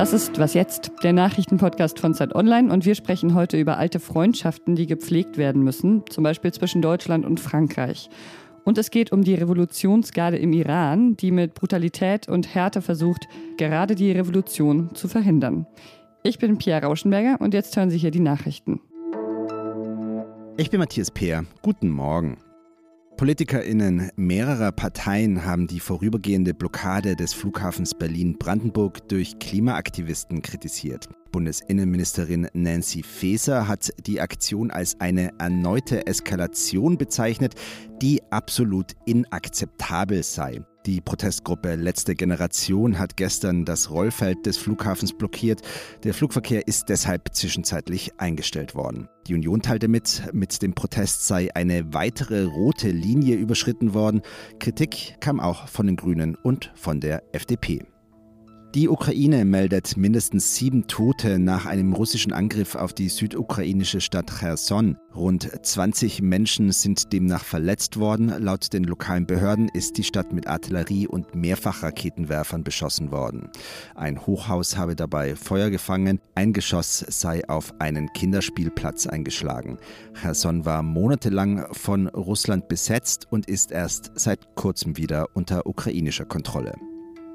Das ist Was jetzt, der Nachrichtenpodcast von Zeit Online und wir sprechen heute über alte Freundschaften, die gepflegt werden müssen, zum Beispiel zwischen Deutschland und Frankreich. Und es geht um die Revolutionsgarde im Iran, die mit Brutalität und Härte versucht, gerade die Revolution zu verhindern. Ich bin Pia Rauschenberger und jetzt hören Sie hier die Nachrichten. Ich bin Matthias Peer. Guten Morgen. PolitikerInnen mehrerer Parteien haben die vorübergehende Blockade des Flughafens Berlin-Brandenburg durch Klimaaktivisten kritisiert. Bundesinnenministerin Nancy Faeser hat die Aktion als eine erneute Eskalation bezeichnet, die absolut inakzeptabel sei. Die Protestgruppe Letzte Generation hat gestern das Rollfeld des Flughafens blockiert. Der Flugverkehr ist deshalb zwischenzeitlich eingestellt worden. Die Union teilte mit, mit dem Protest sei eine weitere rote Linie überschritten worden. Kritik kam auch von den Grünen und von der FDP. Die Ukraine meldet mindestens sieben Tote nach einem russischen Angriff auf die südukrainische Stadt Cherson. Rund 20 Menschen sind demnach verletzt worden. Laut den lokalen Behörden ist die Stadt mit Artillerie und Mehrfachraketenwerfern beschossen worden. Ein Hochhaus habe dabei Feuer gefangen. Ein Geschoss sei auf einen Kinderspielplatz eingeschlagen. Cherson war monatelang von Russland besetzt und ist erst seit kurzem wieder unter ukrainischer Kontrolle.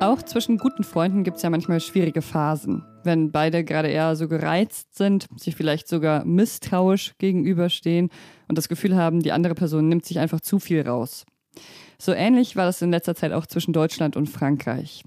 Auch zwischen guten Freunden gibt es ja manchmal schwierige Phasen. Wenn beide gerade eher so gereizt sind, sich vielleicht sogar misstrauisch gegenüberstehen und das Gefühl haben, die andere Person nimmt sich einfach zu viel raus. So ähnlich war das in letzter Zeit auch zwischen Deutschland und Frankreich.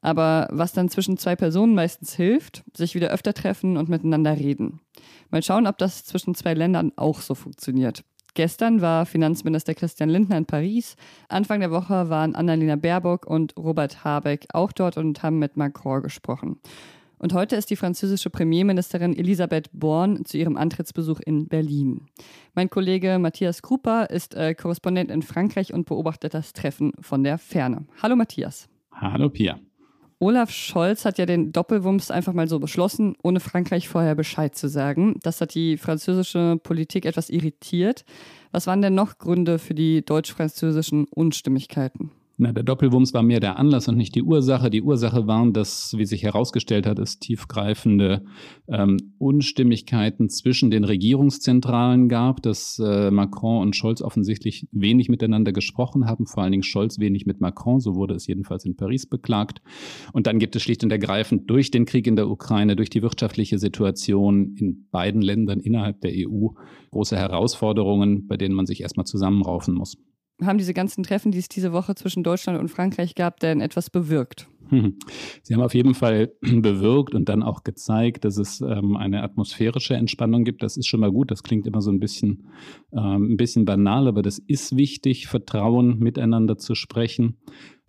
Aber was dann zwischen zwei Personen meistens hilft, sich wieder öfter treffen und miteinander reden. Mal schauen, ob das zwischen zwei Ländern auch so funktioniert. Gestern war Finanzminister Christian Lindner in Paris. Anfang der Woche waren Annalena Baerbock und Robert Habeck auch dort und haben mit Macron gesprochen. Und heute ist die französische Premierministerin Elisabeth Born zu ihrem Antrittsbesuch in Berlin. Mein Kollege Matthias Krupa ist äh, Korrespondent in Frankreich und beobachtet das Treffen von der Ferne. Hallo Matthias. Hallo Pia. Olaf Scholz hat ja den Doppelwumms einfach mal so beschlossen, ohne Frankreich vorher Bescheid zu sagen. Das hat die französische Politik etwas irritiert. Was waren denn noch Gründe für die deutsch-französischen Unstimmigkeiten? Na, der Doppelwumms war mehr der Anlass und nicht die Ursache. Die Ursache waren, dass, wie sich herausgestellt hat, es tiefgreifende ähm, Unstimmigkeiten zwischen den Regierungszentralen gab, dass äh, Macron und Scholz offensichtlich wenig miteinander gesprochen haben, vor allen Dingen Scholz wenig mit Macron, so wurde es jedenfalls in Paris beklagt. Und dann gibt es schlicht und ergreifend durch den Krieg in der Ukraine, durch die wirtschaftliche Situation in beiden Ländern innerhalb der EU große Herausforderungen, bei denen man sich erstmal zusammenraufen muss haben diese ganzen Treffen, die es diese Woche zwischen Deutschland und Frankreich gab, denn etwas bewirkt? Sie haben auf jeden Fall bewirkt und dann auch gezeigt, dass es ähm, eine atmosphärische Entspannung gibt. Das ist schon mal gut. Das klingt immer so ein bisschen, ähm, ein bisschen banal, aber das ist wichtig, Vertrauen miteinander zu sprechen.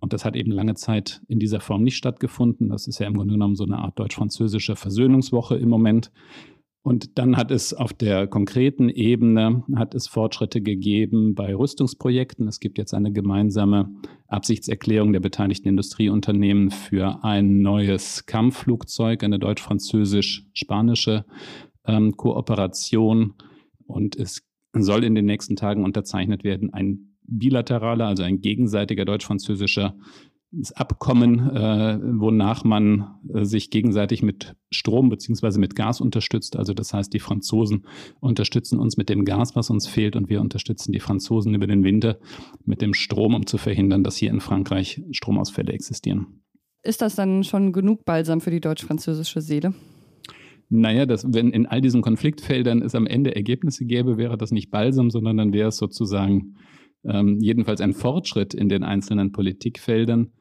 Und das hat eben lange Zeit in dieser Form nicht stattgefunden. Das ist ja im Grunde genommen so eine Art deutsch-französische Versöhnungswoche im Moment. Und dann hat es auf der konkreten Ebene hat es Fortschritte gegeben bei Rüstungsprojekten. Es gibt jetzt eine gemeinsame Absichtserklärung der beteiligten Industrieunternehmen für ein neues Kampfflugzeug, eine deutsch-französisch-spanische ähm, Kooperation. Und es soll in den nächsten Tagen unterzeichnet werden ein bilateraler, also ein gegenseitiger deutsch-französischer das Abkommen, äh, wonach man äh, sich gegenseitig mit Strom beziehungsweise mit Gas unterstützt. Also das heißt, die Franzosen unterstützen uns mit dem Gas, was uns fehlt, und wir unterstützen die Franzosen über den Winter mit dem Strom, um zu verhindern, dass hier in Frankreich Stromausfälle existieren. Ist das dann schon genug Balsam für die deutsch-französische Seele? Naja, das, wenn in all diesen Konfliktfeldern es am Ende Ergebnisse gäbe, wäre das nicht Balsam, sondern dann wäre es sozusagen ähm, jedenfalls ein Fortschritt in den einzelnen Politikfeldern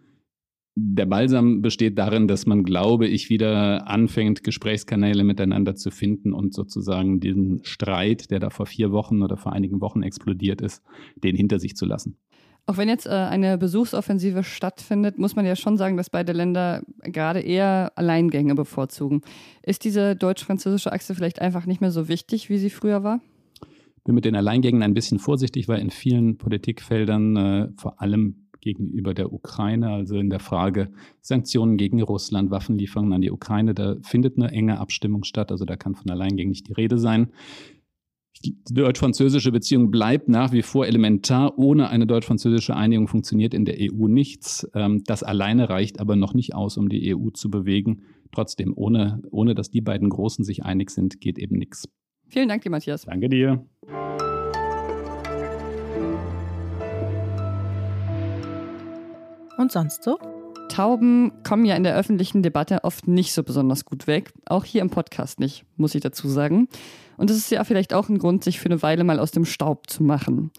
der Balsam besteht darin, dass man, glaube ich, wieder anfängt, Gesprächskanäle miteinander zu finden und sozusagen diesen Streit, der da vor vier Wochen oder vor einigen Wochen explodiert ist, den hinter sich zu lassen. Auch wenn jetzt äh, eine Besuchsoffensive stattfindet, muss man ja schon sagen, dass beide Länder gerade eher Alleingänge bevorzugen. Ist diese deutsch-französische Achse vielleicht einfach nicht mehr so wichtig, wie sie früher war? bin mit den Alleingängen ein bisschen vorsichtig, weil in vielen Politikfeldern, äh, vor allem gegenüber der Ukraine, also in der Frage Sanktionen gegen Russland, Waffenlieferungen an die Ukraine, da findet eine enge Abstimmung statt. Also da kann von Alleingängen nicht die Rede sein. Die deutsch-französische Beziehung bleibt nach wie vor elementar. Ohne eine deutsch-französische Einigung funktioniert in der EU nichts. Ähm, das alleine reicht aber noch nicht aus, um die EU zu bewegen. Trotzdem, ohne, ohne dass die beiden Großen sich einig sind, geht eben nichts. Vielen Dank dir, Matthias. Danke dir. Und sonst so? Tauben kommen ja in der öffentlichen Debatte oft nicht so besonders gut weg. Auch hier im Podcast nicht, muss ich dazu sagen. Und es ist ja vielleicht auch ein Grund, sich für eine Weile mal aus dem Staub zu machen.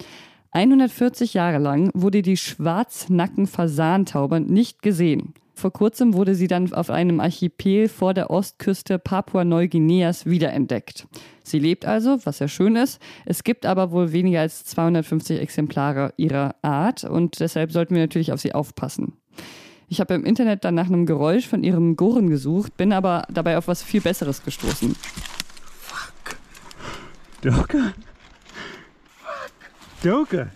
140 Jahre lang wurde die Schwarznacken-Fasantaube nicht gesehen. Vor kurzem wurde sie dann auf einem Archipel vor der Ostküste Papua-Neuguineas wiederentdeckt. Sie lebt also, was ja schön ist. Es gibt aber wohl weniger als 250 Exemplare ihrer Art und deshalb sollten wir natürlich auf sie aufpassen. Ich habe im Internet dann nach einem Geräusch von ihrem Gurren gesucht, bin aber dabei auf was viel Besseres gestoßen. Doka? Doka?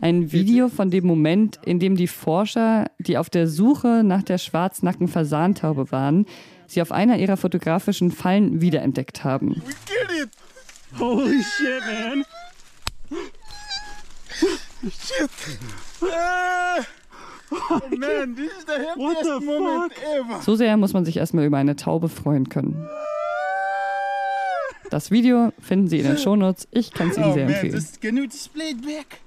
Ein Video von dem Moment, in dem die Forscher, die auf der Suche nach der Schwarznacken-Fasantaube waren, sie auf einer ihrer fotografischen Fallen wiederentdeckt haben. Holy shit, man! Shit! Ah! Oh man, this is the happiest moment ever. So sehr muss man sich erstmal über eine Taube freuen können. Das Video finden Sie in den Shownotes. Ich kann es Ihnen Oh sehr man, empfehlen. this, can you display it back?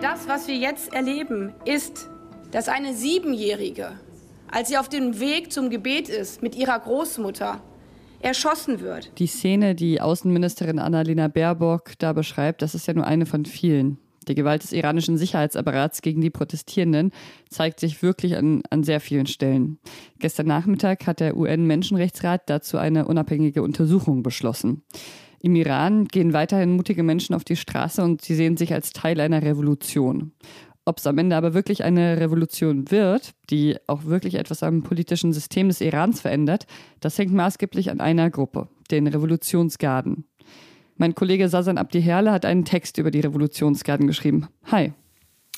Das, was wir jetzt erleben, ist, dass eine Siebenjährige, als sie auf dem Weg zum Gebet ist mit ihrer Großmutter, erschossen wird. Die Szene, die Außenministerin Annalena Baerbock da beschreibt, das ist ja nur eine von vielen. Die Gewalt des iranischen Sicherheitsapparats gegen die Protestierenden zeigt sich wirklich an, an sehr vielen Stellen. Gestern Nachmittag hat der UN-Menschenrechtsrat dazu eine unabhängige Untersuchung beschlossen. Im Iran gehen weiterhin mutige Menschen auf die Straße und sie sehen sich als Teil einer Revolution. Ob es am Ende aber wirklich eine Revolution wird, die auch wirklich etwas am politischen System des Irans verändert, das hängt maßgeblich an einer Gruppe, den Revolutionsgarden. Mein Kollege Sasan Abdiherle hat einen Text über die Revolutionsgarden geschrieben. Hi.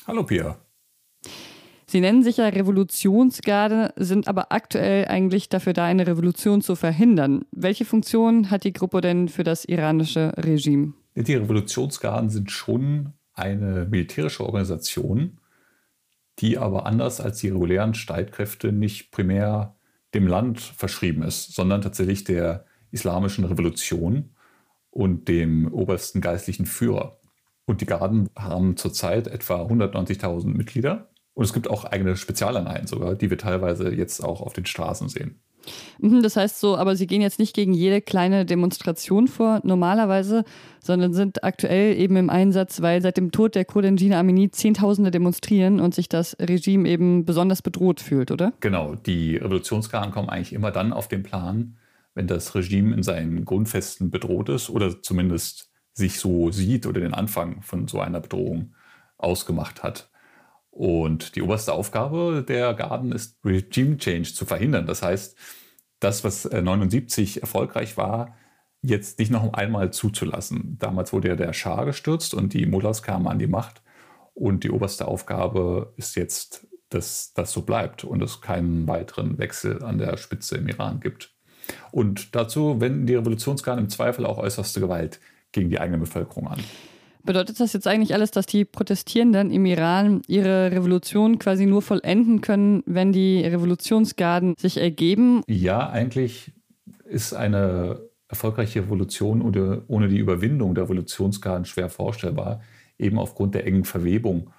Hallo Pia. Sie nennen sich ja Revolutionsgarde, sind aber aktuell eigentlich dafür da, eine Revolution zu verhindern. Welche Funktion hat die Gruppe denn für das iranische Regime? Die Revolutionsgarden sind schon eine militärische Organisation, die aber anders als die regulären Streitkräfte nicht primär dem Land verschrieben ist, sondern tatsächlich der islamischen Revolution und dem obersten geistlichen Führer. Und die Garden haben zurzeit etwa 190.000 Mitglieder. Und es gibt auch eigene Spezialeinheiten sogar, die wir teilweise jetzt auch auf den Straßen sehen. Mhm, Das heißt so, aber sie gehen jetzt nicht gegen jede kleine Demonstration vor, normalerweise, sondern sind aktuell eben im Einsatz, weil seit dem Tod der Kurdin Gina Amini Zehntausende demonstrieren und sich das Regime eben besonders bedroht fühlt, oder? Genau, die Revolutionsgarden kommen eigentlich immer dann auf den Plan, wenn das Regime in seinen Grundfesten bedroht ist oder zumindest sich so sieht oder den Anfang von so einer Bedrohung ausgemacht hat. Und die oberste Aufgabe der Garden ist, Regime Change zu verhindern. Das heißt, das, was äh, 79 erfolgreich war, jetzt nicht noch einmal zuzulassen. Damals wurde ja der Schah gestürzt und die Mullahs kamen an die Macht. Und die oberste Aufgabe ist jetzt, dass das so bleibt und es keinen weiteren Wechsel an der Spitze im Iran gibt. Und dazu wenden die Revolutionsgarden im Zweifel auch äußerste Gewalt gegen die eigene Bevölkerung an. Bedeutet das jetzt eigentlich alles, dass die Protestierenden im Iran ihre Revolution quasi nur vollenden können, wenn die Revolutionsgarden sich ergeben? Ja, eigentlich ist eine erfolgreiche Revolution ohne, ohne die Überwindung der Revolutionsgarden schwer vorstellbar, eben aufgrund der engen Verwebung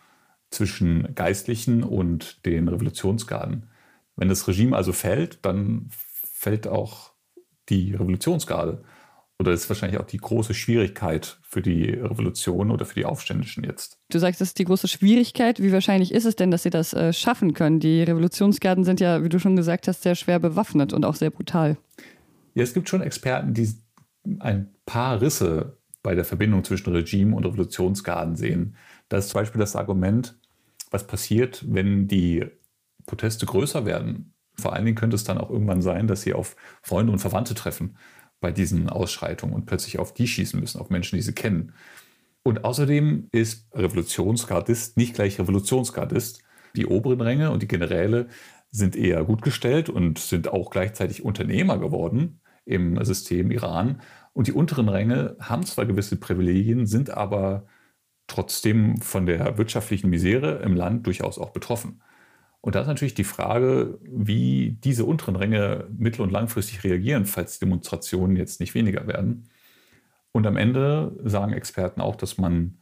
zwischen Geistlichen und den Revolutionsgarden. Wenn das Regime also fällt, dann fällt auch die Revolutionsgarde. Oder das ist wahrscheinlich auch die große Schwierigkeit für die Revolution oder für die Aufständischen jetzt. Du sagst, das ist die große Schwierigkeit. Wie wahrscheinlich ist es denn, dass sie das äh, schaffen können? Die Revolutionsgarden sind ja, wie du schon gesagt hast, sehr schwer bewaffnet und auch sehr brutal. Ja, es gibt schon Experten, die ein paar Risse bei der Verbindung zwischen Regime und Revolutionsgarden sehen. Das ist zum Beispiel das Argument, was passiert, wenn die Proteste größer werden. Vor allen Dingen könnte es dann auch irgendwann sein, dass sie auf Freunde und Verwandte treffen bei diesen Ausschreitungen und plötzlich auf die schießen müssen, auf Menschen, die sie kennen. Und außerdem ist Revolutionsgardist nicht gleich Revolutionsgardist. Die oberen Ränge und die Generäle sind eher gut gestellt und sind auch gleichzeitig Unternehmer geworden im System Iran. Und die unteren Ränge haben zwar gewisse Privilegien, sind aber trotzdem von der wirtschaftlichen Misere im Land durchaus auch betroffen. Und da ist natürlich die Frage, wie diese unteren Ränge mittel- und langfristig reagieren, falls Demonstrationen jetzt nicht weniger werden. Und am Ende sagen Experten auch, dass man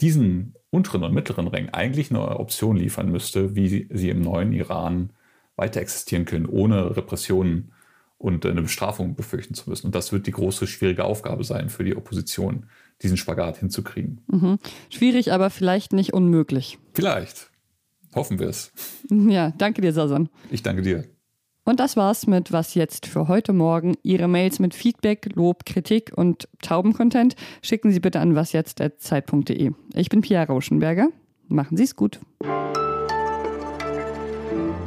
diesen unteren und mittleren Rängen eigentlich eine Option liefern müsste, wie sie im neuen Iran weiter existieren können, ohne Repressionen und eine Bestrafung befürchten zu müssen. Und das wird die große, schwierige Aufgabe sein für die Opposition, diesen Spagat hinzukriegen. Mhm. Schwierig, aber vielleicht nicht unmöglich. Vielleicht. Hoffen wir es. Ja, danke dir, Sasan. Ich danke dir. Und das war's mit Was jetzt für heute Morgen. Ihre Mails mit Feedback, Lob, Kritik und Taubencontent schicken Sie bitte an wasjetzt.zeit.de. Ich bin Pia Rauschenberger. Machen Sie es gut.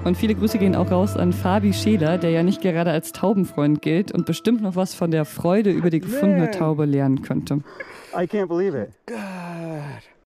Und viele Grüße gehen auch raus an Fabi Scheler, der ja nicht gerade als Taubenfreund gilt und bestimmt noch was von der Freude über die gefundene Taube lernen könnte. I can't believe it. God.